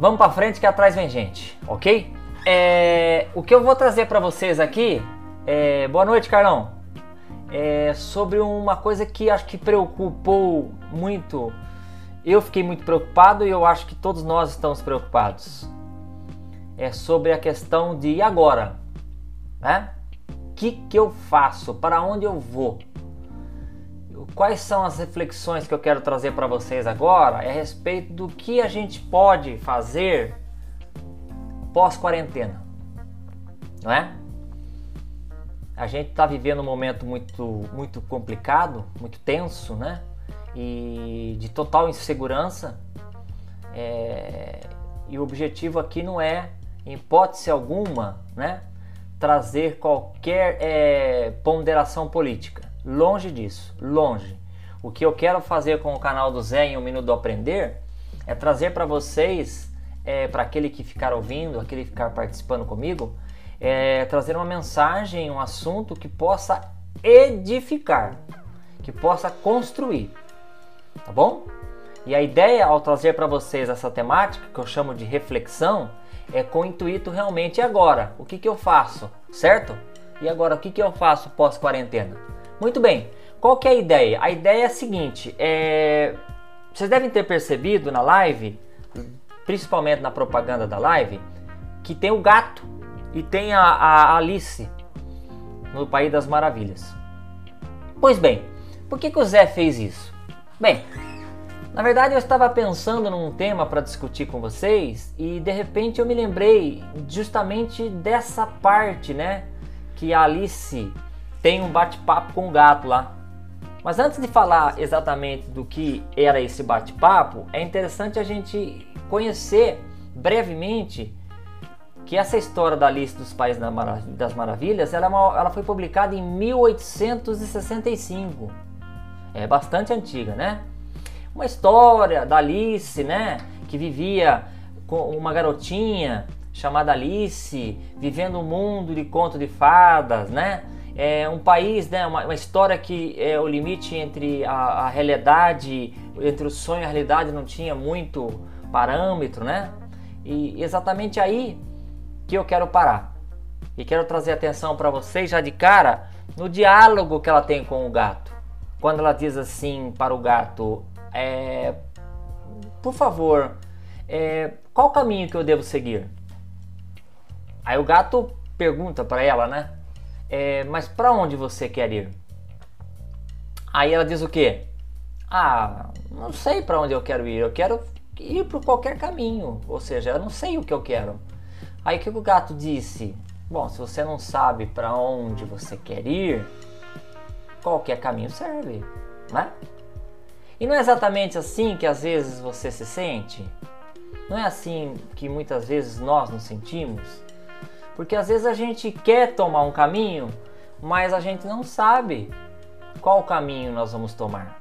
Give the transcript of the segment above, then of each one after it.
Vamos para frente que atrás vem gente, ok? É, o que eu vou trazer para vocês aqui, é, boa noite, Carlão. É sobre uma coisa que acho que preocupou muito. Eu fiquei muito preocupado e eu acho que todos nós estamos preocupados. É sobre a questão de e agora, né? Que, que eu faço? Para onde eu vou? Quais são as reflexões que eu quero trazer para vocês agora? É a respeito do que a gente pode fazer pós-quarentena, não é? A gente está vivendo um momento muito, muito complicado, muito tenso, né? E de total insegurança. É... E o objetivo aqui não é, em hipótese alguma, né? Trazer qualquer é, ponderação política. Longe disso, longe. O que eu quero fazer com o canal do Zé em um minuto do aprender é trazer para vocês é, para aquele que ficar ouvindo, aquele que ficar participando comigo, é, trazer uma mensagem, um assunto que possa edificar, que possa construir, tá bom? E a ideia ao trazer para vocês essa temática, que eu chamo de reflexão, é com o intuito realmente agora. O que, que eu faço, certo? E agora, o que, que eu faço pós-quarentena? Muito bem, qual que é a ideia? A ideia é a seguinte, é... vocês devem ter percebido na live principalmente na propaganda da live, que tem o gato e tem a, a Alice no País das Maravilhas. Pois bem, por que, que o Zé fez isso? Bem, na verdade eu estava pensando num tema para discutir com vocês e de repente eu me lembrei justamente dessa parte, né? Que a Alice tem um bate-papo com o gato lá. Mas antes de falar exatamente do que era esse bate-papo, é interessante a gente conhecer brevemente que essa história da lista dos Países das Maravilhas ela, é uma, ela foi publicada em 1865. É bastante antiga, né? Uma história da Alice, né? Que vivia com uma garotinha chamada Alice, vivendo um mundo de conto de fadas, né? É um país, né? Uma, uma história que é o limite entre a, a realidade, entre o sonho e a realidade não tinha muito parâmetro, né? E exatamente aí que eu quero parar. E quero trazer atenção para vocês já de cara no diálogo que ela tem com o gato. Quando ela diz assim para o gato: é, Por favor, é, qual caminho que eu devo seguir? Aí o gato pergunta para ela, né? É, mas para onde você quer ir? Aí ela diz o quê? Ah, não sei para onde eu quero ir. Eu quero ir por qualquer caminho, ou seja, eu não sei o que eu quero. Aí o que o gato disse? Bom, se você não sabe para onde você quer ir, qualquer caminho serve, né? E não é exatamente assim que às vezes você se sente? Não é assim que muitas vezes nós nos sentimos? Porque às vezes a gente quer tomar um caminho, mas a gente não sabe qual caminho nós vamos tomar.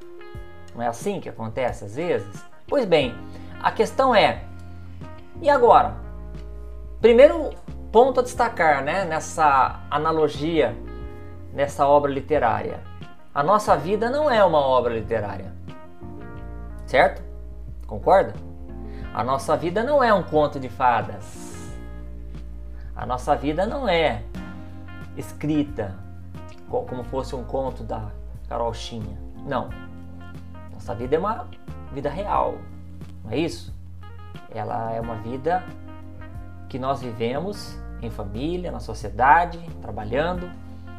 Não é assim que acontece às vezes? Pois bem, a questão é, e agora? Primeiro ponto a destacar né, nessa analogia, nessa obra literária. A nossa vida não é uma obra literária. Certo? Concorda? A nossa vida não é um conto de fadas. A nossa vida não é escrita como fosse um conto da Carolchinha. Não. Nossa vida é uma vida real, não é isso? Ela é uma vida que nós vivemos em família, na sociedade, trabalhando.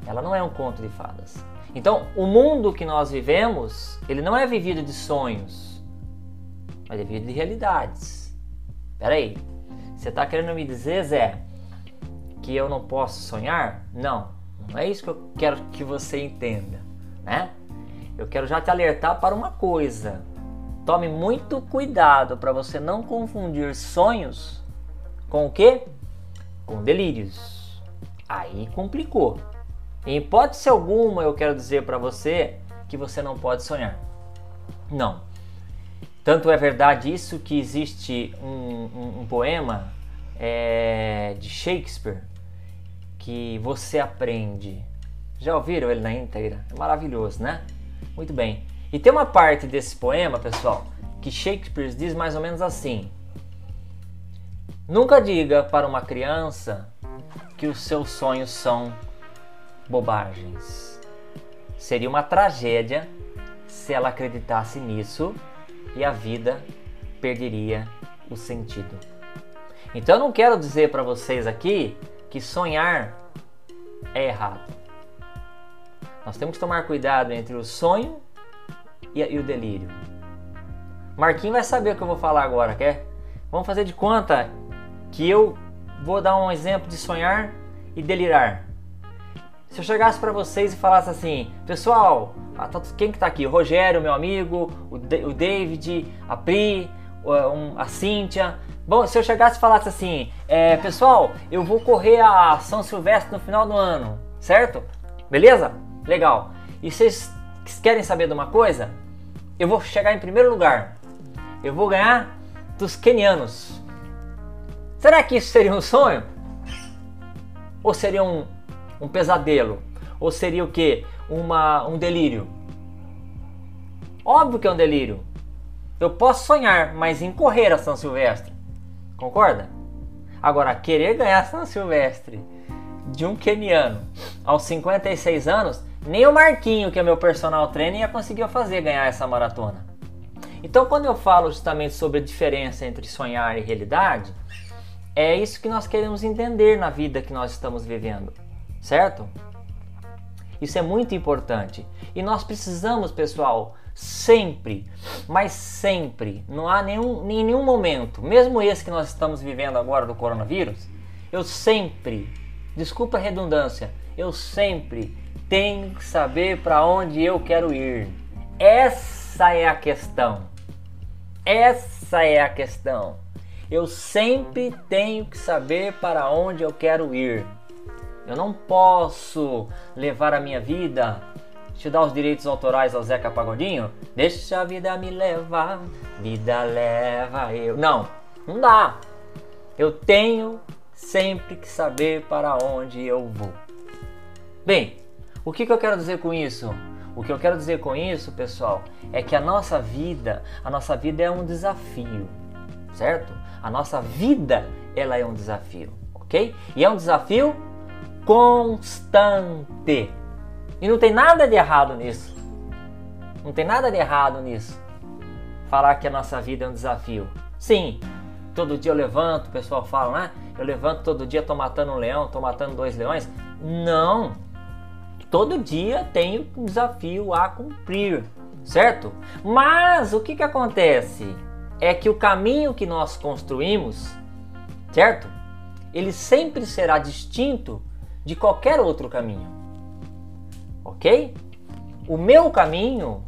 Ela não é um conto de fadas. Então, o mundo que nós vivemos, ele não é vivido de sonhos, mas é vivido de realidades. Peraí, você está querendo me dizer, Zé, que eu não posso sonhar? Não, não é isso que eu quero que você entenda, né? Eu quero já te alertar para uma coisa. Tome muito cuidado para você não confundir sonhos com o que? Com delírios. Aí complicou. Em hipótese alguma, eu quero dizer para você que você não pode sonhar. Não. Tanto é verdade isso que existe um, um, um poema é, de Shakespeare que você aprende. Já ouviram ele na íntegra? É maravilhoso, né? Muito bem. E tem uma parte desse poema, pessoal, que Shakespeare diz mais ou menos assim: Nunca diga para uma criança que os seus sonhos são bobagens. Seria uma tragédia se ela acreditasse nisso e a vida perderia o sentido. Então eu não quero dizer para vocês aqui que sonhar é errado. Nós temos que tomar cuidado entre o sonho e, o delírio. Marquinhos vai saber o que eu vou falar agora, quer? Vamos fazer de conta que eu vou dar um exemplo de sonhar e delirar. Se eu chegasse para vocês e falasse assim, pessoal, ah, tá quem que tá aqui? O Rogério, meu amigo, o, David, a Pri, a Cíntia. Bom, se eu chegasse e falasse assim, é, pessoal, eu vou correr a São Silvestre no final do ano, certo? Beleza? Legal. E vocês querem saber de uma coisa? Eu vou chegar em primeiro lugar. Eu vou ganhar dos kenianos. Será que isso seria um sonho? Ou seria um, um pesadelo? Ou seria o que? Uma, um delírio? Óbvio que é um delírio. Eu posso sonhar, mas em correr a São Silvestre. Concorda? Agora, querer ganhar São Silvestre de um keniano aos 56 anos, nem o Marquinho, que é meu personal trainer, ia conseguir fazer ganhar essa maratona. Então, quando eu falo justamente sobre a diferença entre sonhar e realidade, é isso que nós queremos entender na vida que nós estamos vivendo, certo? Isso é muito importante. E nós precisamos, pessoal, sempre, mas sempre, não há nenhum, em nenhum momento, mesmo esse que nós estamos vivendo agora do coronavírus, eu sempre, desculpa a redundância, eu sempre tenho que saber para onde eu quero ir. Essa é a questão. Essa é a questão. Eu sempre tenho que saber para onde eu quero ir. Eu não posso levar a minha vida, te dar os direitos autorais ao Zeca Pagodinho. Deixa a vida me levar, vida leva eu. Não, não dá. Eu tenho sempre que saber para onde eu vou. Bem, o que, que eu quero dizer com isso? O que eu quero dizer com isso, pessoal, é que a nossa vida, a nossa vida é um desafio, certo? A nossa vida, ela é um desafio, ok? E é um desafio constante. E não tem nada de errado nisso. Não tem nada de errado nisso. Falar que a nossa vida é um desafio. Sim, todo dia eu levanto, o pessoal fala, né? Eu levanto todo dia, tô matando um leão, tô matando dois leões. Não! Todo dia tenho um desafio a cumprir, certo? Mas o que, que acontece? é que o caminho que nós construímos, certo? Ele sempre será distinto de qualquer outro caminho. Ok? O meu caminho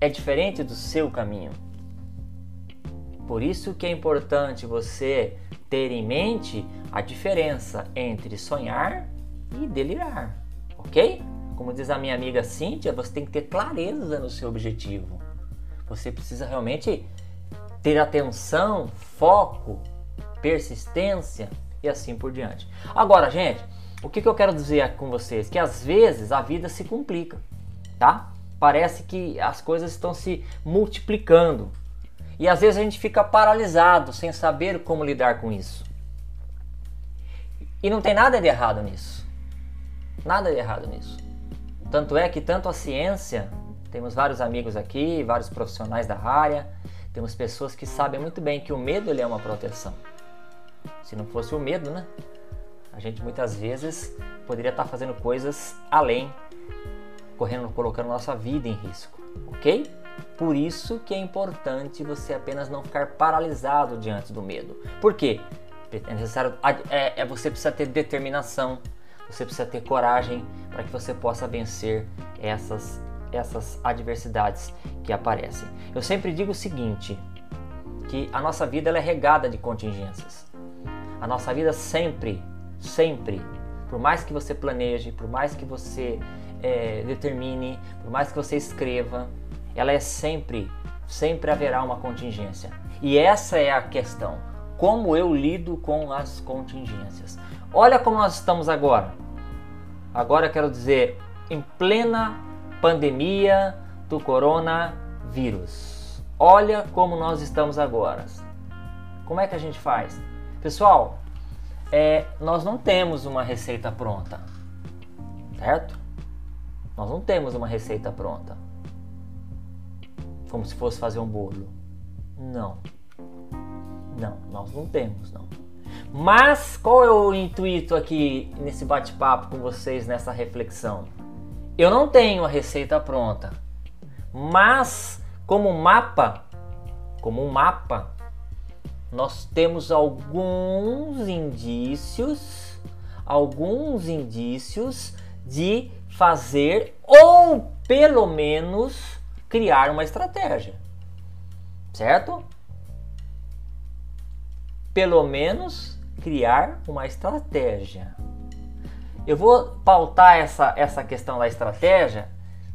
é diferente do seu caminho. Por isso que é importante você ter em mente a diferença entre sonhar e delirar, ok? Como diz a minha amiga Cíntia, você tem que ter clareza no seu objetivo. Você precisa realmente ter atenção, foco, persistência e assim por diante. Agora, gente, o que, que eu quero dizer com vocês? Que às vezes a vida se complica, tá? Parece que as coisas estão se multiplicando. E às vezes a gente fica paralisado sem saber como lidar com isso. E não tem nada de errado nisso. Nada de errado nisso. Tanto é que tanto a ciência, temos vários amigos aqui, vários profissionais da área, temos pessoas que sabem muito bem que o medo ele é uma proteção. Se não fosse o medo, né? A gente muitas vezes poderia estar fazendo coisas além, correndo, colocando nossa vida em risco, ok? Por isso que é importante você apenas não ficar paralisado diante do medo. Por quê? É necessário, é, é, você precisa ter determinação, você precisa ter coragem para que você possa vencer essas essas adversidades que aparecem. Eu sempre digo o seguinte, que a nossa vida é regada de contingências. A nossa vida sempre, sempre, por mais que você planeje, por mais que você é, determine, por mais que você escreva, ela é sempre, sempre haverá uma contingência. E essa é a questão. Como eu lido com as contingências? Olha como nós estamos agora. Agora quero dizer, em plena pandemia do coronavírus. Olha como nós estamos agora. Como é que a gente faz? Pessoal, é, nós não temos uma receita pronta, certo? Nós não temos uma receita pronta, como se fosse fazer um bolo. Não, não, nós não temos, não. Mas qual é o intuito aqui nesse bate-papo com vocês, nessa reflexão? Eu não tenho a receita pronta, mas como mapa, como um mapa, nós temos alguns indícios, alguns indícios de fazer ou pelo menos criar uma estratégia. Certo? Pelo menos criar uma estratégia. Eu vou pautar essa, essa questão da estratégia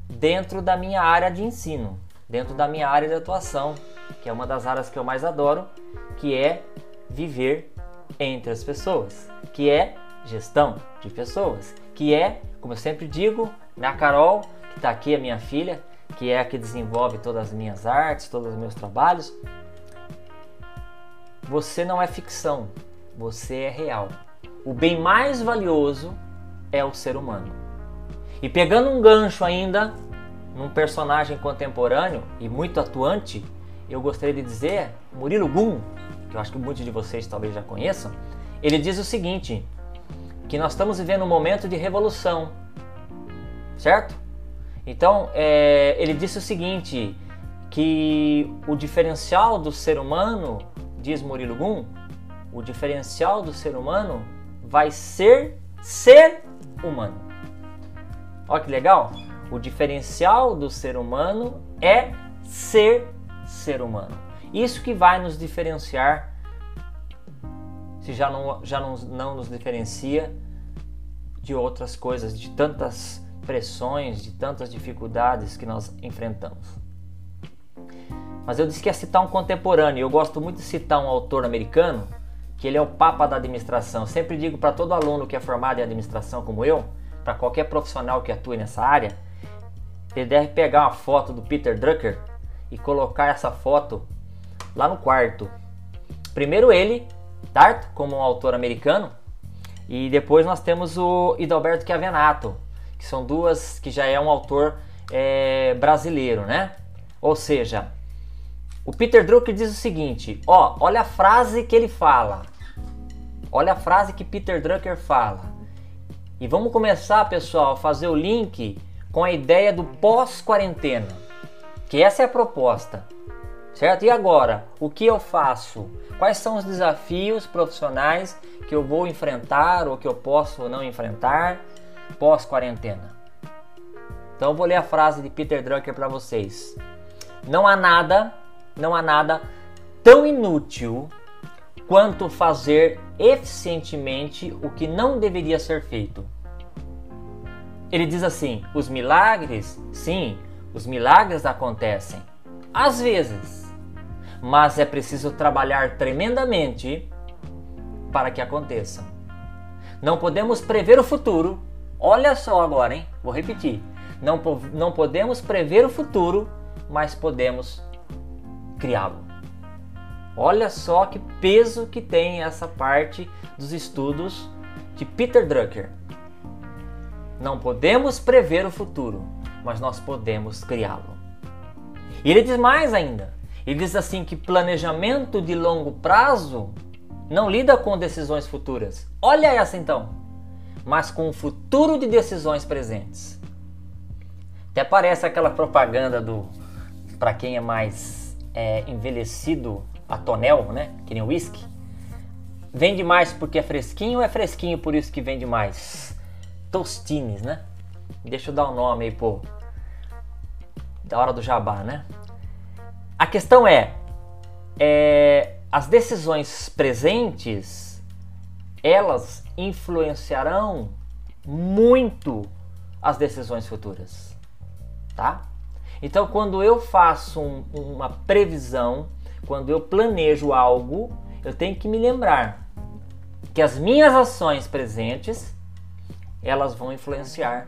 dentro da minha área de ensino, dentro da minha área de atuação, que é uma das áreas que eu mais adoro, que é viver entre as pessoas, que é gestão de pessoas, que é, como eu sempre digo, minha Carol, que está aqui, a minha filha, que é a que desenvolve todas as minhas artes, todos os meus trabalhos. Você não é ficção, você é real. O bem mais valioso é o ser humano. E pegando um gancho ainda num personagem contemporâneo e muito atuante, eu gostaria de dizer Murilo Gun, que eu acho que muitos de vocês talvez já conheçam. Ele diz o seguinte: que nós estamos vivendo um momento de revolução, certo? Então, é, ele disse o seguinte: que o diferencial do ser humano, diz Murilo Gun, o diferencial do ser humano vai ser ser humano. Olha que legal! O diferencial do ser humano é ser ser humano. Isso que vai nos diferenciar, se já não, já não, não nos diferencia de outras coisas, de tantas pressões, de tantas dificuldades que nós enfrentamos. Mas eu disse que ia citar um contemporâneo. Eu gosto muito de citar um autor americano, que ele é o papa da administração. Eu sempre digo para todo aluno que é formado em administração como eu, para qualquer profissional que atue nessa área, ele deve pegar uma foto do Peter Drucker e colocar essa foto lá no quarto. Primeiro ele, Tarto, como um autor americano, e depois nós temos o Idalberto Chiavenato, que são duas que já é um autor é, brasileiro, né? Ou seja, o Peter Drucker diz o seguinte: ó, olha a frase que ele fala, olha a frase que Peter Drucker fala, e vamos começar, pessoal, a fazer o link com a ideia do pós-quarentena, que essa é a proposta, certo? E agora, o que eu faço? Quais são os desafios profissionais que eu vou enfrentar ou que eu posso não enfrentar? pós-quarentena. Então eu vou ler a frase de Peter Drucker para vocês. Não há nada, não há nada tão inútil quanto fazer eficientemente o que não deveria ser feito. Ele diz assim: os milagres, sim, os milagres acontecem, às vezes, mas é preciso trabalhar tremendamente para que aconteçam. Não podemos prever o futuro, Olha só agora, hein? Vou repetir. Não, não podemos prever o futuro, mas podemos criá-lo. Olha só que peso que tem essa parte dos estudos de Peter Drucker. Não podemos prever o futuro, mas nós podemos criá-lo. E ele diz mais ainda. Ele diz assim que planejamento de longo prazo não lida com decisões futuras. Olha essa então mas com o futuro de decisões presentes. Até parece aquela propaganda do para quem é mais é, envelhecido a tonel, né? Que nem whisky. Vende mais porque é fresquinho é fresquinho por isso que vende mais? Tostines, né? Deixa eu dar o um nome aí, pô. Da hora do jabá, né? A questão é, é as decisões presentes elas influenciarão muito as decisões futuras, tá? Então, quando eu faço um, uma previsão, quando eu planejo algo, eu tenho que me lembrar que as minhas ações presentes elas vão influenciar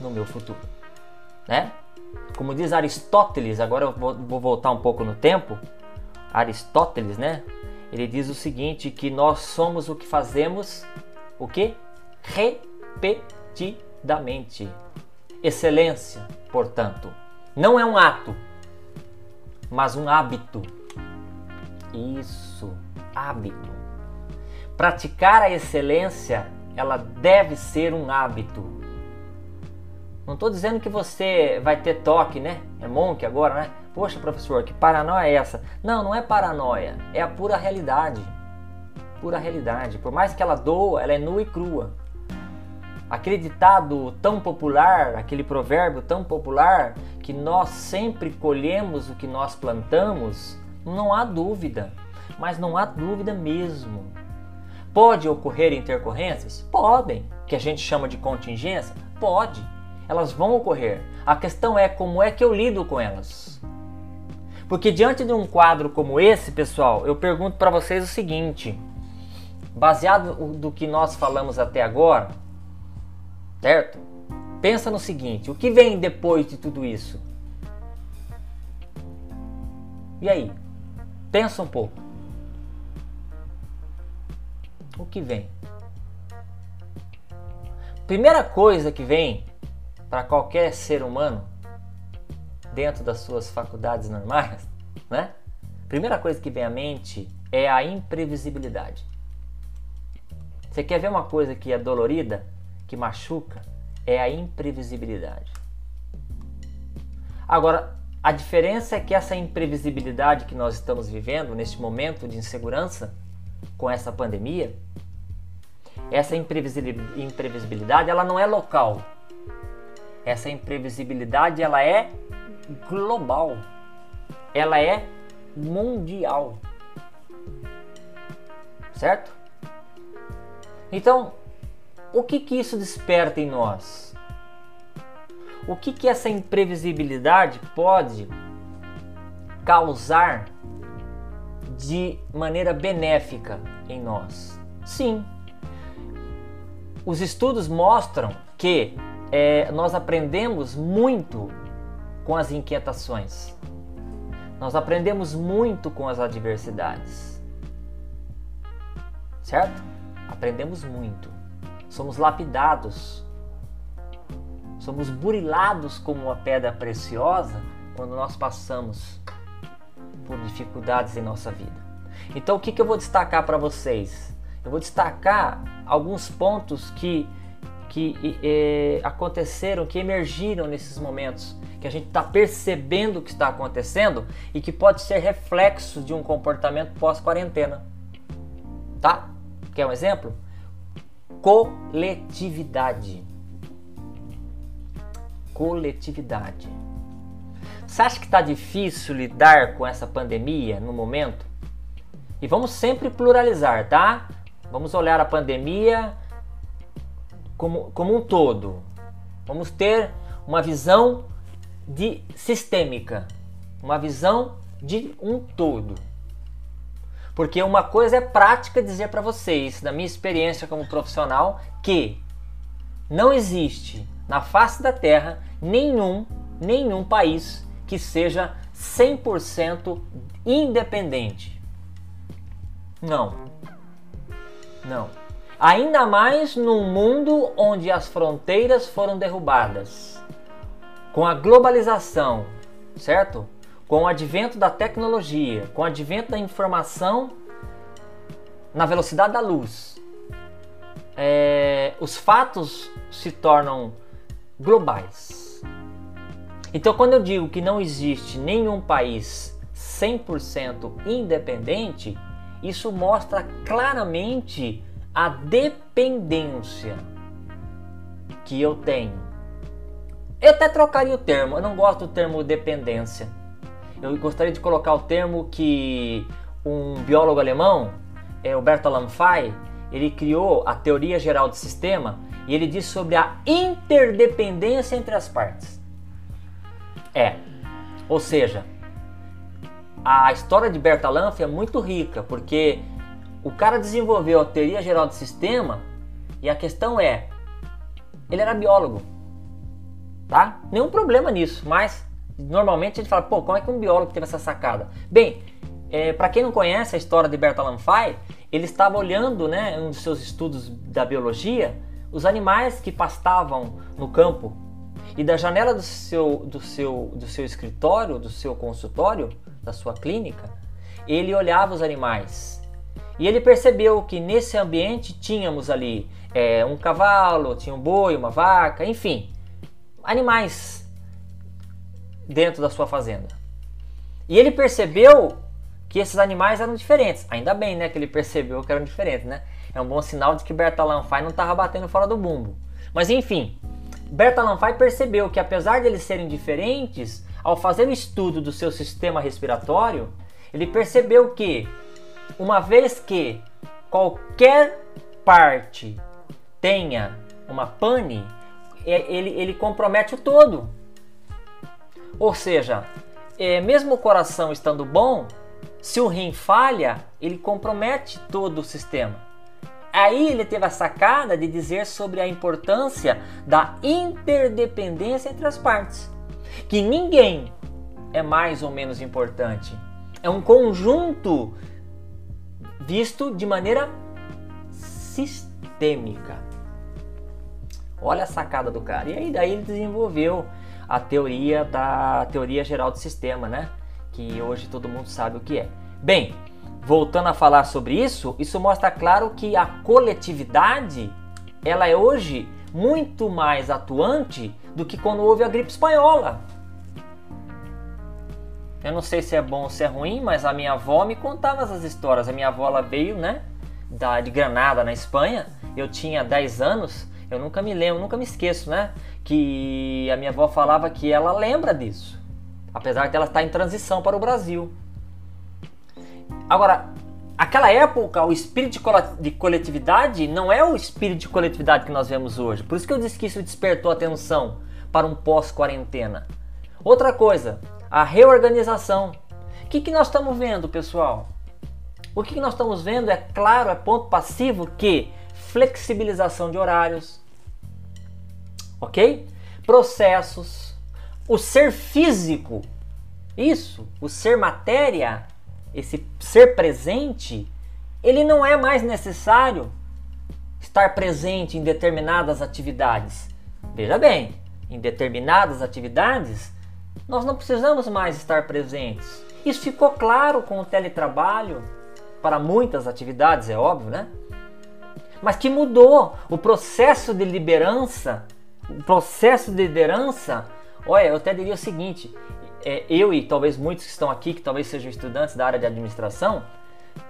no meu futuro, né? Como diz Aristóteles, agora eu vou, vou voltar um pouco no tempo. Aristóteles, né? ele diz o seguinte, que nós somos o que fazemos, o que? Repetidamente. Excelência, portanto, não é um ato, mas um hábito. Isso, hábito. Praticar a excelência, ela deve ser um hábito. Não estou dizendo que você vai ter toque, né? É monk agora, né? Poxa, professor, que paranoia é essa? Não, não é paranoia, é a pura realidade. Pura realidade. Por mais que ela doa, ela é nua e crua. Aquele ditado tão popular, aquele provérbio tão popular, que nós sempre colhemos o que nós plantamos, não há dúvida. Mas não há dúvida mesmo. Pode ocorrer intercorrências? Podem. Que a gente chama de contingência? Pode. Elas vão ocorrer. A questão é como é que eu lido com elas. Porque diante de um quadro como esse, pessoal, eu pergunto para vocês o seguinte: baseado do que nós falamos até agora, certo? Pensa no seguinte: o que vem depois de tudo isso? E aí? Pensa um pouco. O que vem? Primeira coisa que vem para qualquer ser humano dentro das suas faculdades normais, né? Primeira coisa que vem à mente é a imprevisibilidade. Você quer ver uma coisa que é dolorida, que machuca? É a imprevisibilidade. Agora, a diferença é que essa imprevisibilidade que nós estamos vivendo neste momento de insegurança com essa pandemia, essa imprevisibilidade, ela não é local. Essa imprevisibilidade ela é global. Ela é mundial. Certo? Então, o que que isso desperta em nós? O que que essa imprevisibilidade pode causar de maneira benéfica em nós? Sim. Os estudos mostram que é, nós aprendemos muito com as inquietações. Nós aprendemos muito com as adversidades. Certo? Aprendemos muito. Somos lapidados. Somos burilados como uma pedra preciosa quando nós passamos por dificuldades em nossa vida. Então, o que, que eu vou destacar para vocês? Eu vou destacar alguns pontos que, que eh, aconteceram, que emergiram nesses momentos que a gente está percebendo o que está acontecendo e que pode ser reflexo de um comportamento pós-quarentena. Tá? Quer um exemplo? Coletividade. Coletividade. Você acha que está difícil lidar com essa pandemia no momento? E vamos sempre pluralizar, tá? Vamos olhar a pandemia como, como um todo. Vamos ter uma visão de sistêmica, uma visão de um todo. Porque uma coisa é prática dizer para vocês, da minha experiência como profissional, que não existe na face da Terra nenhum, nenhum país que seja 100% independente. Não. Não. Ainda mais num mundo onde as fronteiras foram derrubadas com a globalização, certo? Com o advento da tecnologia, com o advento da informação na velocidade da luz, é, os fatos se tornam globais. Então, quando eu digo que não existe nenhum país 100% independente, isso mostra claramente a dependência que eu tenho eu até trocaria o termo, eu não gosto do termo dependência. Eu gostaria de colocar o termo que um biólogo alemão, é, Alberto Lamfaye, ele criou a teoria geral do sistema e ele diz sobre a interdependência entre as partes. É, ou seja, a história de Bertalanffy é muito rica, porque o cara desenvolveu a teoria geral do sistema e a questão é, ele era biólogo tá? Nenhum problema nisso, mas normalmente a gente fala, pô, como é que um biólogo teve essa sacada? Bem, é, para quem não conhece a história de Bertalan Fay, ele estava olhando, né, um dos seus estudos da biologia, os animais que pastavam no campo. E da janela do seu, do seu, do seu escritório, do seu consultório, da sua clínica, ele olhava os animais. E ele percebeu que nesse ambiente tínhamos ali é, um cavalo, tinha um boi, uma vaca, enfim, animais dentro da sua fazenda. E ele percebeu que esses animais eram diferentes. Ainda bem, né, que ele percebeu que eram diferentes, né? É um bom sinal de que Bertalan Fay não estava batendo fora do bumbo. Mas enfim, Bertalan Fay percebeu que apesar de eles serem diferentes, ao fazer o estudo do seu sistema respiratório, ele percebeu que uma vez que qualquer parte tenha uma pane, é, ele, ele compromete o todo. Ou seja, é, mesmo o coração estando bom, se o rim falha, ele compromete todo o sistema. Aí ele teve a sacada de dizer sobre a importância da interdependência entre as partes. Que ninguém é mais ou menos importante. É um conjunto visto de maneira sistêmica. Olha a sacada do cara. E aí daí ele desenvolveu a teoria da teoria geral do sistema, né? que hoje todo mundo sabe o que é. Bem, voltando a falar sobre isso, isso mostra claro que a coletividade ela é hoje muito mais atuante do que quando houve a gripe espanhola. Eu não sei se é bom ou se é ruim, mas a minha avó me contava essas histórias. A minha avó ela veio, né, da, de Granada, na Espanha. Eu tinha 10 anos, eu nunca me lembro, nunca me esqueço, né, que a minha avó falava que ela lembra disso apesar dela estar em transição para o Brasil. Agora, aquela época, o espírito de coletividade não é o espírito de coletividade que nós vemos hoje. Por isso que eu disse que isso despertou atenção para um pós-quarentena. Outra coisa, a reorganização. O que, que nós estamos vendo, pessoal? O que, que nós estamos vendo é claro, é ponto passivo que flexibilização de horários, ok? Processos, o ser físico, isso, o ser matéria, esse ser presente, ele não é mais necessário estar presente em determinadas atividades. Veja bem, em determinadas atividades, nós não precisamos mais estar presentes. Isso ficou claro com o teletrabalho para muitas atividades, é óbvio, né? Mas que mudou o processo de liderança, o processo de liderança Olha, eu até diria o seguinte: é, eu e talvez muitos que estão aqui, que talvez sejam estudantes da área de administração,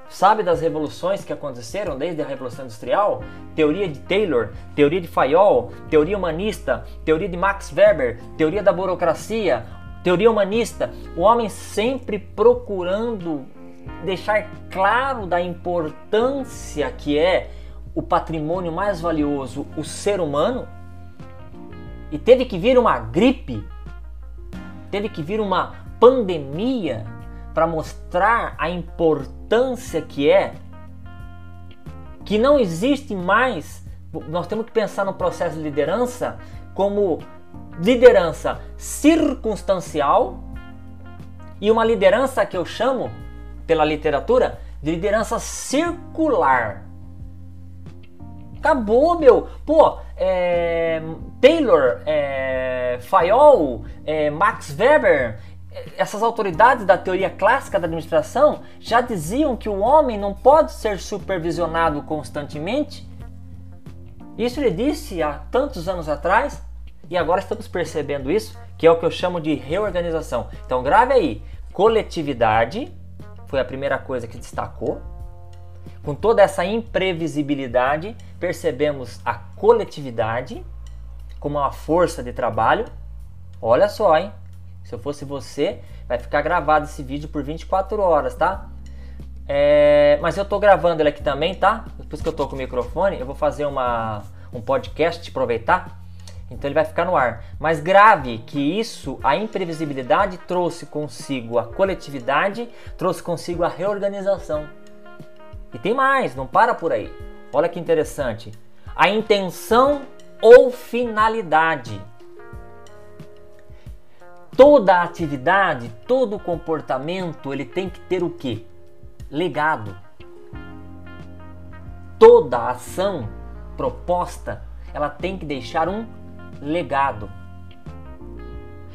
sabe das revoluções que aconteceram desde a Revolução Industrial? Teoria de Taylor, teoria de Fayol, teoria humanista, teoria de Max Weber, teoria da burocracia, teoria humanista. O homem sempre procurando deixar claro da importância que é o patrimônio mais valioso, o ser humano, e teve que vir uma gripe, teve que vir uma pandemia para mostrar a importância que é que não existe mais. Nós temos que pensar no processo de liderança como liderança circunstancial e uma liderança que eu chamo pela literatura de liderança circular. Acabou, meu. Pô, é, Taylor, é, Fayol, é, Max Weber, é, essas autoridades da teoria clássica da administração já diziam que o homem não pode ser supervisionado constantemente. Isso ele disse há tantos anos atrás e agora estamos percebendo isso, que é o que eu chamo de reorganização. Então grave aí, coletividade foi a primeira coisa que destacou. Com toda essa imprevisibilidade, percebemos a coletividade como uma força de trabalho. Olha só, hein? Se eu fosse você, vai ficar gravado esse vídeo por 24 horas, tá? É, mas eu tô gravando ele aqui também, tá? Depois que eu tô com o microfone, eu vou fazer uma, um podcast, aproveitar. Então ele vai ficar no ar. Mas grave que isso, a imprevisibilidade trouxe consigo a coletividade, trouxe consigo a reorganização. E tem mais, não para por aí. Olha que interessante. A intenção ou finalidade. Toda atividade, todo comportamento, ele tem que ter o quê? legado. Toda ação proposta, ela tem que deixar um legado.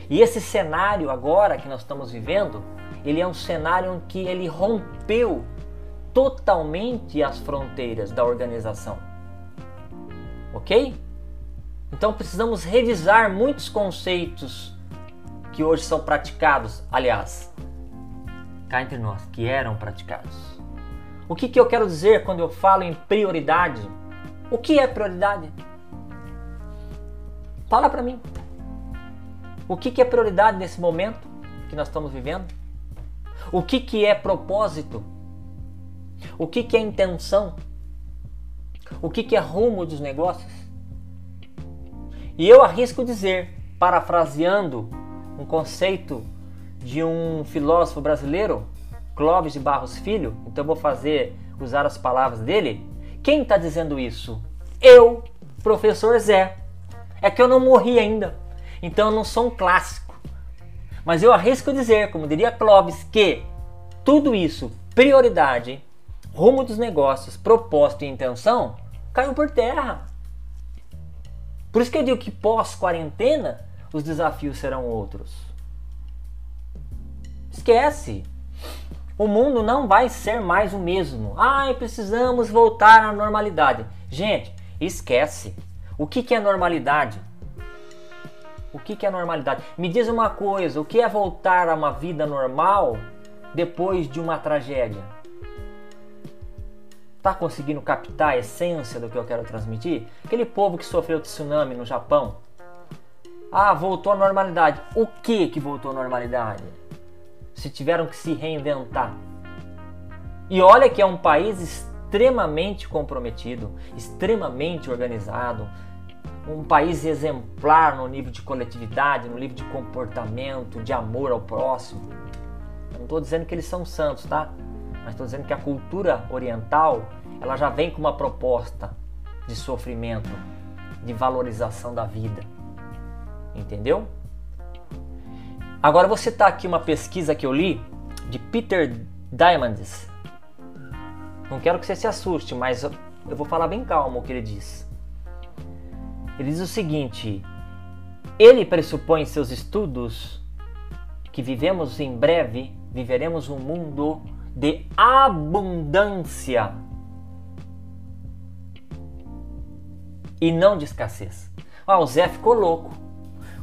E esse cenário agora que nós estamos vivendo, ele é um cenário em que ele rompeu totalmente as fronteiras da organização. Ok? Então precisamos revisar muitos conceitos que hoje são praticados, aliás, cá entre nós, que eram praticados. O que, que eu quero dizer quando eu falo em prioridade? O que é prioridade? Fala para mim. O que, que é prioridade nesse momento que nós estamos vivendo? O que, que é propósito? O que, que é intenção? O que, que é rumo dos negócios? E eu arrisco dizer, parafraseando um conceito de um filósofo brasileiro, Clóvis de Barros Filho, então vou fazer usar as palavras dele. Quem está dizendo isso? Eu, professor Zé. É que eu não morri ainda, então eu não sou um clássico. Mas eu arrisco dizer, como diria Clóvis, que tudo isso, prioridade, rumo dos negócios, propósito e intenção, caiu por terra. Por isso que eu digo que pós-quarentena os desafios serão outros. Esquece. O mundo não vai ser mais o mesmo. Ai, precisamos voltar à normalidade. Gente, esquece. O que, que é normalidade? O que, que é normalidade? Me diz uma coisa: o que é voltar a uma vida normal depois de uma tragédia? Tá conseguindo captar a essência do que eu quero transmitir? Aquele povo que sofreu tsunami no Japão. Ah, voltou à normalidade. O que que voltou à normalidade? Se tiveram que se reinventar. E olha que é um país extremamente comprometido, extremamente organizado, um país exemplar no nível de coletividade, no nível de comportamento, de amor ao próximo. Não estou dizendo que eles são santos, tá? mas estou dizendo que a cultura oriental ela já vem com uma proposta de sofrimento, de valorização da vida. Entendeu? Agora vou citar aqui uma pesquisa que eu li de Peter Diamandis. Não quero que você se assuste, mas eu vou falar bem calmo o que ele diz. Ele diz o seguinte: ele pressupõe em seus estudos que vivemos em breve, viveremos um mundo de abundância e não de escassez. Ah, o Zé ficou louco.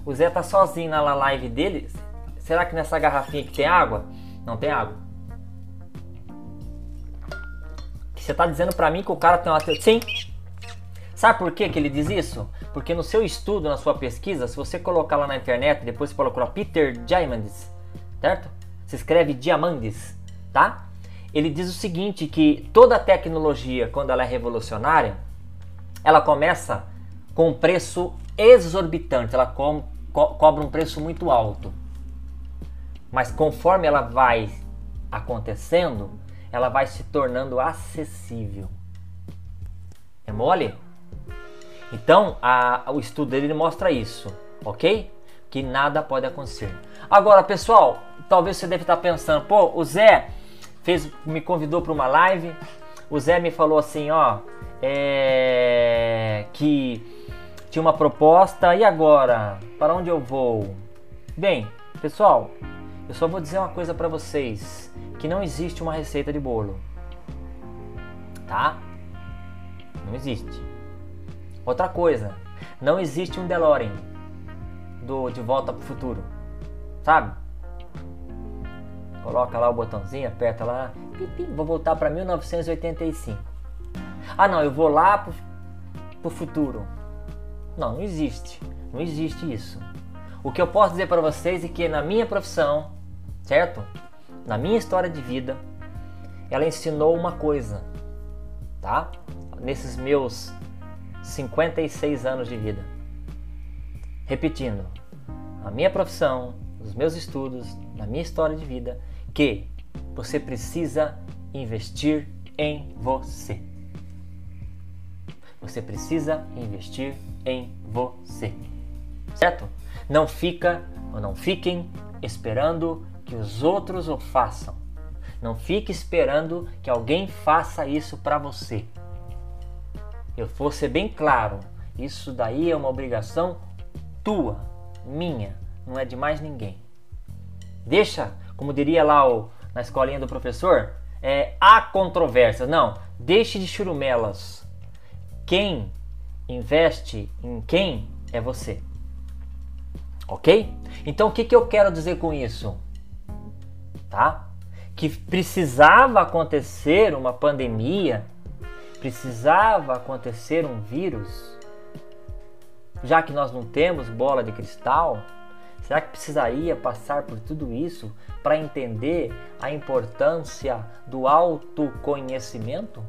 O Zé tá sozinho na live dele. Será que nessa garrafinha aqui tem água? Não tem água. Você tá dizendo para mim que o cara tem uma Sim. Sabe por que, que ele diz isso? Porque no seu estudo, na sua pesquisa, se você colocar lá na internet, depois você colocar Peter Diamandis, certo? Se escreve Diamandis, tá? ele diz o seguinte, que toda tecnologia, quando ela é revolucionária, ela começa com um preço exorbitante, ela co co cobra um preço muito alto. Mas conforme ela vai acontecendo, ela vai se tornando acessível. É mole? Então, a, o estudo dele mostra isso, ok? Que nada pode acontecer. Agora, pessoal, talvez você deve estar pensando, pô, o Zé, fez, me convidou para uma live. O Zé me falou assim, ó, é, que tinha uma proposta. E agora? Para onde eu vou? Bem, pessoal, eu só vou dizer uma coisa para vocês, que não existe uma receita de bolo. Tá? Não existe. Outra coisa, não existe um DeLorean do De Volta para o Futuro. Sabe? Coloca lá o botãozinho, aperta lá, vou voltar para 1985. Ah, não, eu vou lá pro, pro futuro. Não, não existe. Não existe isso. O que eu posso dizer para vocês é que na minha profissão, certo? Na minha história de vida, ela ensinou uma coisa, tá? Nesses meus 56 anos de vida. Repetindo, a minha profissão, os meus estudos, na minha história de vida, que você precisa investir em você. Você precisa investir em você. Certo? Não fica ou não fiquem esperando que os outros o façam. Não fique esperando que alguém faça isso para você. Eu vou ser bem claro, isso daí é uma obrigação tua, minha, não é de mais ninguém. Deixa, como diria lá o, na escolinha do professor, é, há controvérsias. Não, deixe de churumelas. Quem investe em quem é você. Ok? Então o que, que eu quero dizer com isso? Tá? Que precisava acontecer uma pandemia, precisava acontecer um vírus, já que nós não temos bola de cristal, será que precisaria passar por tudo isso para entender a importância do autoconhecimento?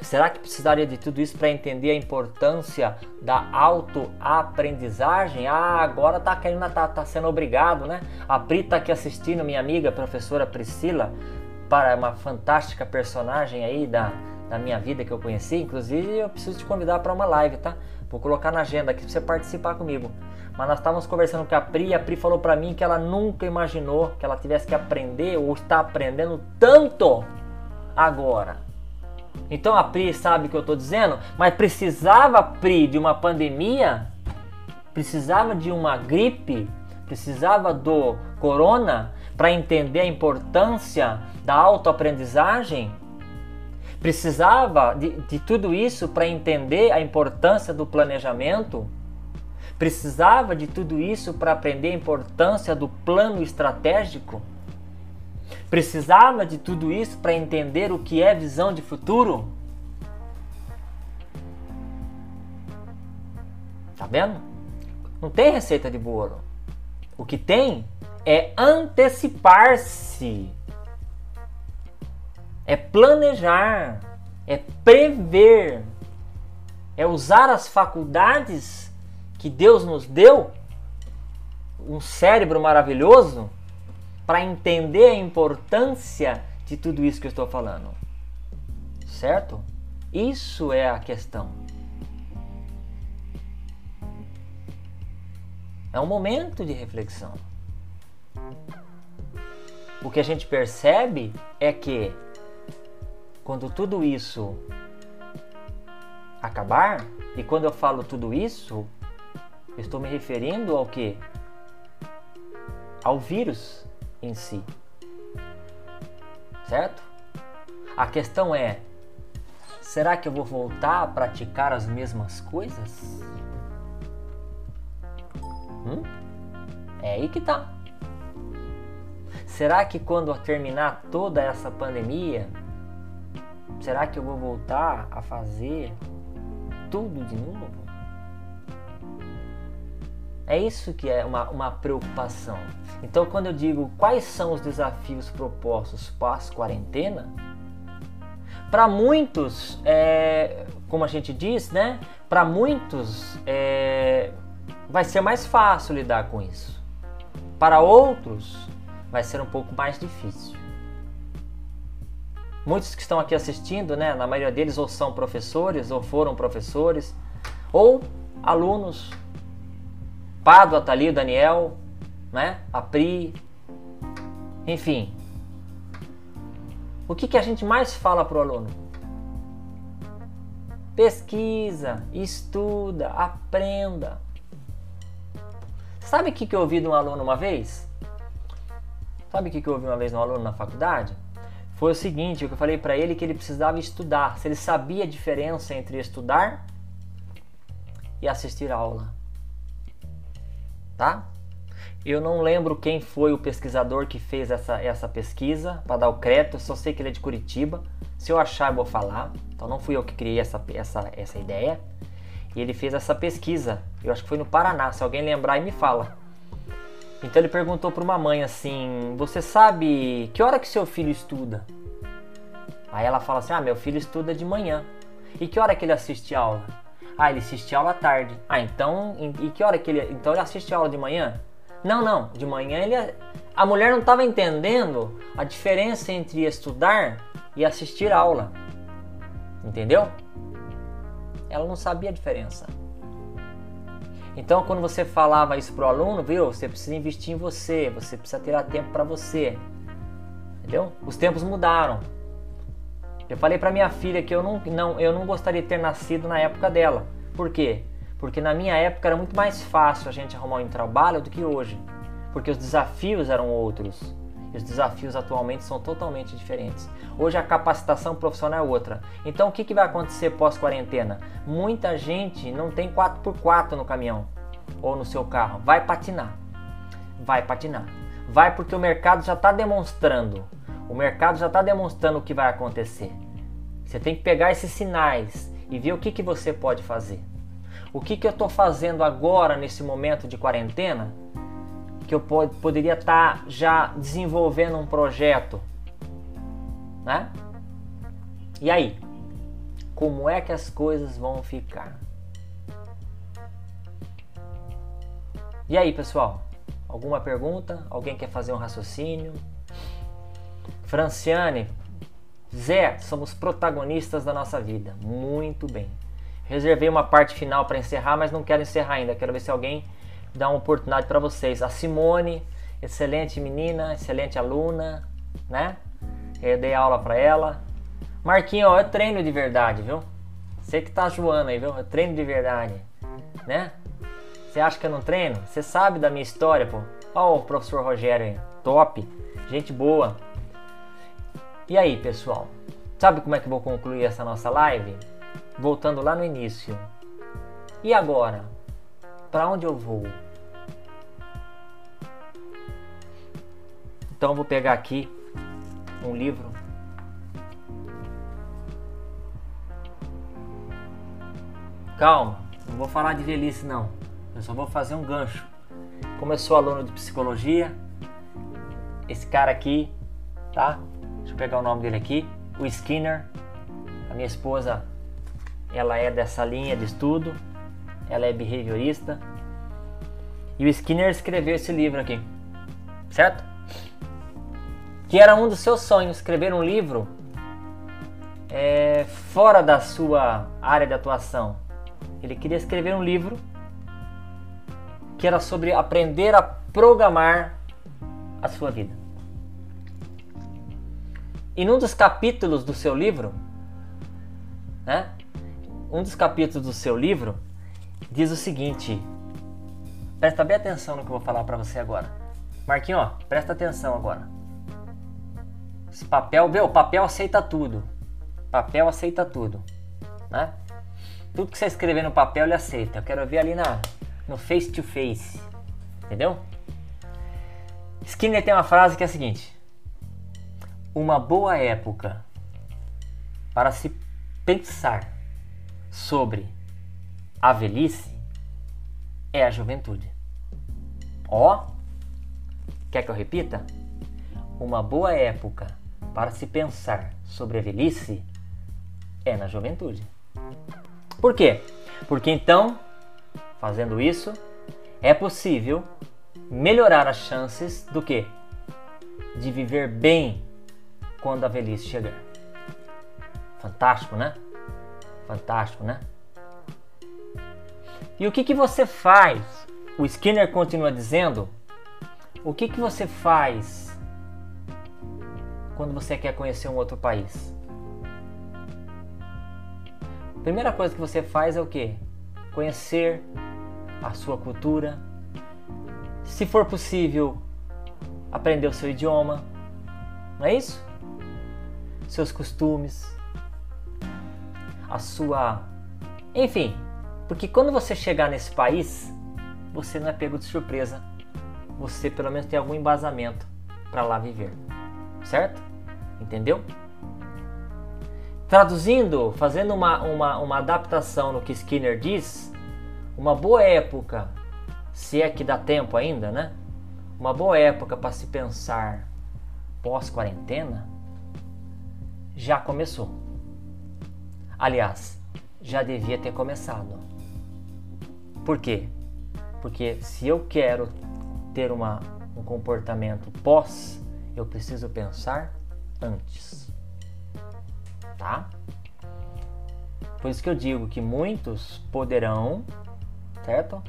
Será que precisaria de tudo isso para entender a importância da autoaprendizagem? Ah, agora tá querendo tá, tá sendo obrigado, né? A Pri tá aqui assistindo, minha amiga, professora Priscila, para uma fantástica personagem aí da, da minha vida que eu conheci. Inclusive, eu preciso te convidar para uma live, tá? Vou colocar na agenda aqui para você participar comigo. Mas nós estávamos conversando com a Pri e a Pri falou para mim que ela nunca imaginou que ela tivesse que aprender ou está aprendendo tanto agora então a Pri sabe o que eu estou dizendo, mas precisava Pri de uma pandemia, precisava de uma gripe, precisava do corona para entender a importância da autoaprendizagem? Precisava de, de tudo isso para entender a importância do planejamento? Precisava de tudo isso para aprender a importância do plano estratégico? Precisava de tudo isso para entender o que é visão de futuro? Tá vendo? Não tem receita de bolo. O que tem é antecipar-se, é planejar, é prever, é usar as faculdades que Deus nos deu, um cérebro maravilhoso, para entender a importância de tudo isso que eu estou falando. Certo? Isso é a questão. É um momento de reflexão. O que a gente percebe é que quando tudo isso acabar, e quando eu falo tudo isso, estou me referindo ao que? Ao vírus em si. Certo? A questão é: será que eu vou voltar a praticar as mesmas coisas? Hum? É aí que tá. Será que quando terminar toda essa pandemia, será que eu vou voltar a fazer tudo de novo? É isso que é uma, uma preocupação. Então, quando eu digo quais são os desafios propostos pós-quarentena, para muitos, é, como a gente diz, né? Para muitos é, vai ser mais fácil lidar com isso. Para outros, vai ser um pouco mais difícil. Muitos que estão aqui assistindo, né? Na maioria deles ou são professores ou foram professores ou alunos Pádua tá ali, o Daniel, né? A Pri. Enfim. O que, que a gente mais fala para o aluno? Pesquisa, estuda, aprenda. Sabe o que, que eu ouvi de um aluno uma vez? Sabe o que, que eu ouvi uma vez de um aluno na faculdade? Foi o seguinte, eu falei para ele que ele precisava estudar, se ele sabia a diferença entre estudar e assistir a aula tá? Eu não lembro quem foi o pesquisador que fez essa, essa pesquisa, para dar o crédito, só sei que ele é de Curitiba. Se eu achar, eu vou falar. Então não fui eu que criei essa, essa, essa ideia. E ele fez essa pesquisa. Eu acho que foi no Paraná. Se alguém lembrar, aí me fala. Então ele perguntou para uma mãe assim: Você sabe que hora que seu filho estuda? Aí ela fala assim: Ah, meu filho estuda de manhã. E que hora que ele assiste aula? Ah, ele assiste aula à tarde. Ah, então, e que hora que ele. Então ele assiste aula de manhã? Não, não. De manhã ele. A mulher não estava entendendo a diferença entre estudar e assistir aula. Entendeu? Ela não sabia a diferença. Então, quando você falava isso pro aluno, viu? Você precisa investir em você, você precisa tirar tempo para você. Entendeu? Os tempos mudaram. Eu falei para minha filha que eu não, não, eu não gostaria de ter nascido na época dela. Por quê? Porque na minha época era muito mais fácil a gente arrumar um trabalho do que hoje. Porque os desafios eram outros. Os desafios atualmente são totalmente diferentes. Hoje a capacitação profissional é outra. Então o que, que vai acontecer pós-quarentena? Muita gente não tem 4x4 no caminhão ou no seu carro. Vai patinar. Vai patinar. Vai porque o mercado já está demonstrando o mercado já está demonstrando o que vai acontecer. Você tem que pegar esses sinais e ver o que, que você pode fazer. O que, que eu estou fazendo agora nesse momento de quarentena que eu pod poderia estar tá já desenvolvendo um projeto, né? E aí, como é que as coisas vão ficar? E aí, pessoal? Alguma pergunta? Alguém quer fazer um raciocínio? Franciane, Zé, somos protagonistas da nossa vida. Muito bem. Reservei uma parte final para encerrar, mas não quero encerrar ainda. Quero ver se alguém dá uma oportunidade para vocês. A Simone, excelente menina, excelente aluna, né? Eu dei aula para ela. Marquinho, ó, eu treino de verdade, viu? Você que tá zoando aí, viu? Eu treino de verdade, né? Você acha que eu não treino? Você sabe da minha história, pô. Ó o professor Rogério aí, top, gente boa. E aí, pessoal? Sabe como é que eu vou concluir essa nossa live? Voltando lá no início. E agora? Para onde eu vou? Então vou pegar aqui um livro. Calma, não vou falar de velhice não. Eu só vou fazer um gancho. Como eu sou aluno de psicologia, esse cara aqui, tá? Deixa eu pegar o nome dele aqui. O Skinner. A minha esposa, ela é dessa linha de estudo. Ela é behaviorista. E o Skinner escreveu esse livro aqui. Certo? Que era um dos seus sonhos, escrever um livro é, fora da sua área de atuação. Ele queria escrever um livro que era sobre aprender a programar a sua vida. E num dos capítulos do seu livro, né? Um dos capítulos do seu livro diz o seguinte: presta bem atenção no que eu vou falar para você agora. Marquinho, ó, presta atenção agora. Esse papel, meu, papel aceita tudo. Papel aceita tudo, né? Tudo que você escrever no papel ele aceita. Eu quero ver ali na no face to face, entendeu? Skinner tem uma frase que é a seguinte: uma boa época para se pensar sobre a velhice é a juventude. Ó, quer que eu repita? Uma boa época para se pensar sobre a velhice é na juventude. Por quê? Porque então, fazendo isso, é possível melhorar as chances do que? De viver bem quando a velhice chegar. Fantástico, né? Fantástico, né? E o que, que você faz? O Skinner continua dizendo: o que, que você faz quando você quer conhecer um outro país? A primeira coisa que você faz é o que? Conhecer a sua cultura. Se for possível, aprender o seu idioma. Não é isso? seus costumes, a sua. Enfim, porque quando você chegar nesse país, você não é pego de surpresa. Você pelo menos tem algum embasamento para lá viver. Certo? Entendeu? Traduzindo, fazendo uma, uma, uma adaptação no que Skinner diz, uma boa época, se é que dá tempo ainda, né? Uma boa época para se pensar pós-quarentena já começou. Aliás, já devia ter começado. Por quê? Porque se eu quero ter uma, um comportamento pós, eu preciso pensar antes. Tá? Por isso que eu digo que muitos poderão, certo?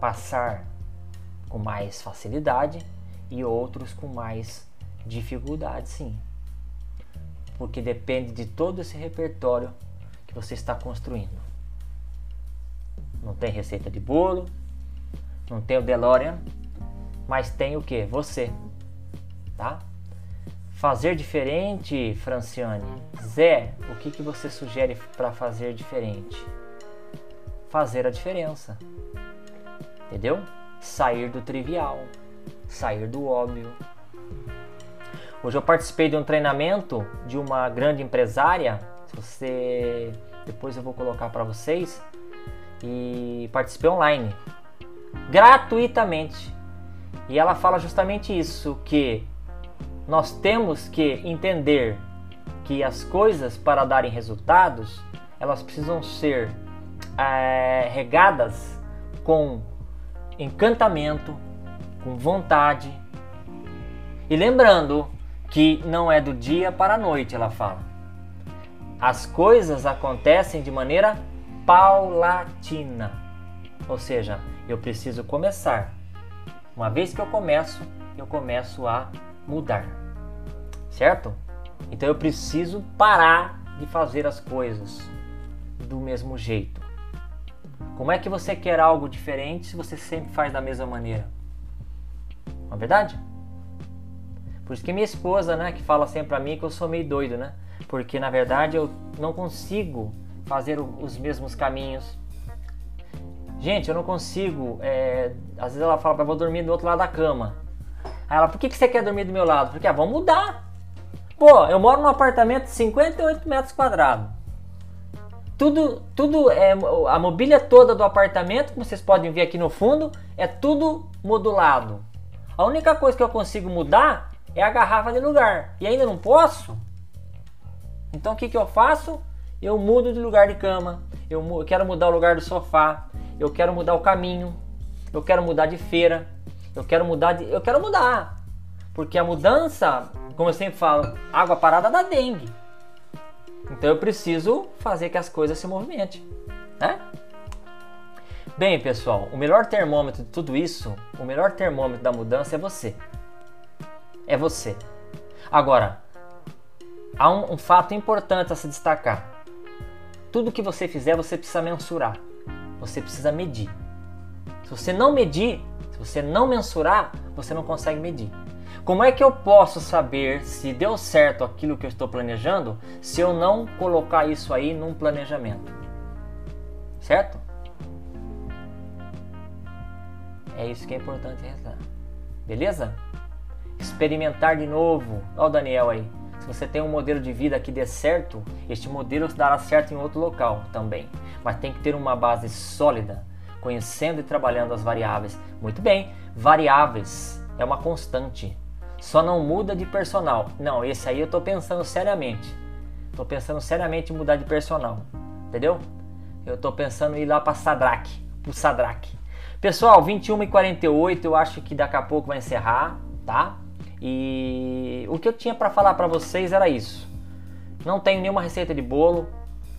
passar com mais facilidade e outros com mais dificuldade, sim. Porque depende de todo esse repertório que você está construindo. Não tem receita de bolo, não tem o DeLorean, mas tem o que? Você, tá? Fazer diferente, Franciane. Zé, o que, que você sugere para fazer diferente? Fazer a diferença. Entendeu? Sair do trivial, sair do óbvio. Hoje eu participei de um treinamento de uma grande empresária. Se você depois eu vou colocar para vocês e participei online gratuitamente. E ela fala justamente isso que nós temos que entender que as coisas para darem resultados elas precisam ser é, regadas com encantamento, com vontade. E lembrando que não é do dia para a noite, ela fala. As coisas acontecem de maneira paulatina. Ou seja, eu preciso começar. Uma vez que eu começo, eu começo a mudar. Certo? Então eu preciso parar de fazer as coisas do mesmo jeito. Como é que você quer algo diferente se você sempre faz da mesma maneira? Não é verdade? Por isso que minha esposa, né, que fala sempre pra mim que eu sou meio doido, né? Porque na verdade eu não consigo fazer os mesmos caminhos. Gente, eu não consigo. É... Às vezes ela fala, vou dormir do outro lado da cama. Aí ela, por que, que você quer dormir do meu lado? Porque, ah, vamos mudar. Pô, eu moro num apartamento de 58 metros quadrados. Tudo, tudo é a mobília toda do apartamento, como vocês podem ver aqui no fundo, é tudo modulado. A única coisa que eu consigo mudar é a garrafa de lugar. E ainda não posso? Então o que, que eu faço? Eu mudo de lugar de cama. Eu quero mudar o lugar do sofá. Eu quero mudar o caminho. Eu quero mudar de feira. Eu quero mudar de. Eu quero mudar. Porque a mudança, como eu sempre falo, água parada dá dengue. Então eu preciso fazer que as coisas se movimentem, né? Bem, pessoal, o melhor termômetro de tudo isso, o melhor termômetro da mudança é você. É você. Agora, há um, um fato importante a se destacar. Tudo que você fizer, você precisa mensurar. Você precisa medir. Se você não medir, se você não mensurar, você não consegue medir. Como é que eu posso saber se deu certo aquilo que eu estou planejando se eu não colocar isso aí num planejamento? Certo? É isso que é importante rezar. Beleza? Experimentar de novo. Olha o Daniel aí. Se você tem um modelo de vida que dê certo, este modelo dará certo em outro local também. Mas tem que ter uma base sólida, conhecendo e trabalhando as variáveis. Muito bem, variáveis é uma constante só não muda de personal. Não, esse aí eu tô pensando seriamente. Tô pensando seriamente em mudar de personal. Entendeu? Eu tô pensando em ir lá para Sadrak, pro Sadrak. Pessoal, 21 e 48, eu acho que daqui a pouco vai encerrar, tá? E o que eu tinha para falar para vocês era isso. Não tenho nenhuma receita de bolo,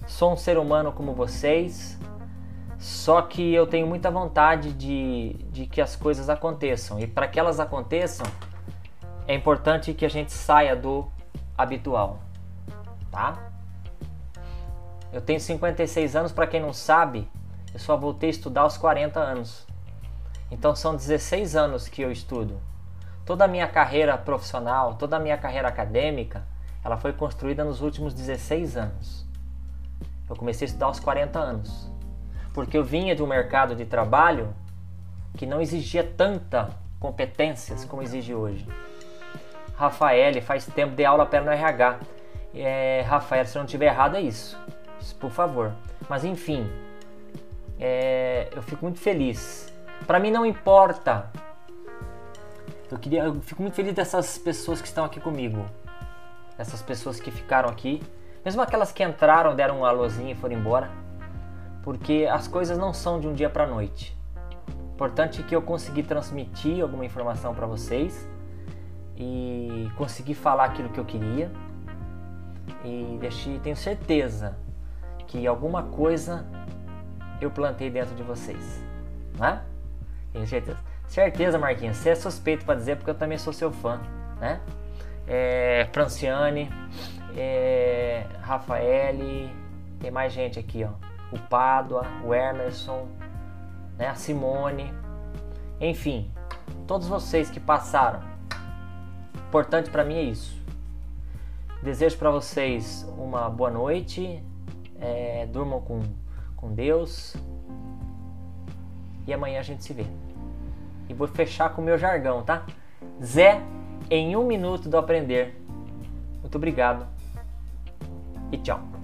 sou um ser humano como vocês, só que eu tenho muita vontade de, de que as coisas aconteçam. E para que elas aconteçam, é importante que a gente saia do habitual, tá? Eu tenho 56 anos, para quem não sabe, eu só voltei a estudar aos 40 anos. Então são 16 anos que eu estudo. Toda a minha carreira profissional, toda a minha carreira acadêmica, ela foi construída nos últimos 16 anos. Eu comecei a estudar aos 40 anos, porque eu vinha de um mercado de trabalho que não exigia tanta competências como exige hoje. Rafael, faz tempo de aula para no RH. É, Rafael, se eu não tiver errado, é isso. Por favor. Mas enfim, é, eu fico muito feliz. Para mim não importa. Eu, queria, eu fico muito feliz dessas pessoas que estão aqui comigo. Essas pessoas que ficaram aqui. Mesmo aquelas que entraram, deram um alôzinho e foram embora. Porque as coisas não são de um dia para noite. Importante que eu consegui transmitir alguma informação para vocês e consegui falar aquilo que eu queria e deixei, tenho certeza que alguma coisa eu plantei dentro de vocês, né? Tenho certeza. Certeza, Marquinhos. Você é suspeito para dizer porque eu também sou seu fã, né? É, Franciane, é, Rafaele, tem mais gente aqui, ó. O Pádua, o Emerson, né? A Simone, enfim, todos vocês que passaram. Importante para mim é isso. Desejo para vocês uma boa noite, é, durmam com, com Deus e amanhã a gente se vê. E vou fechar com o meu jargão, tá? Zé em um minuto do aprender. Muito obrigado e tchau.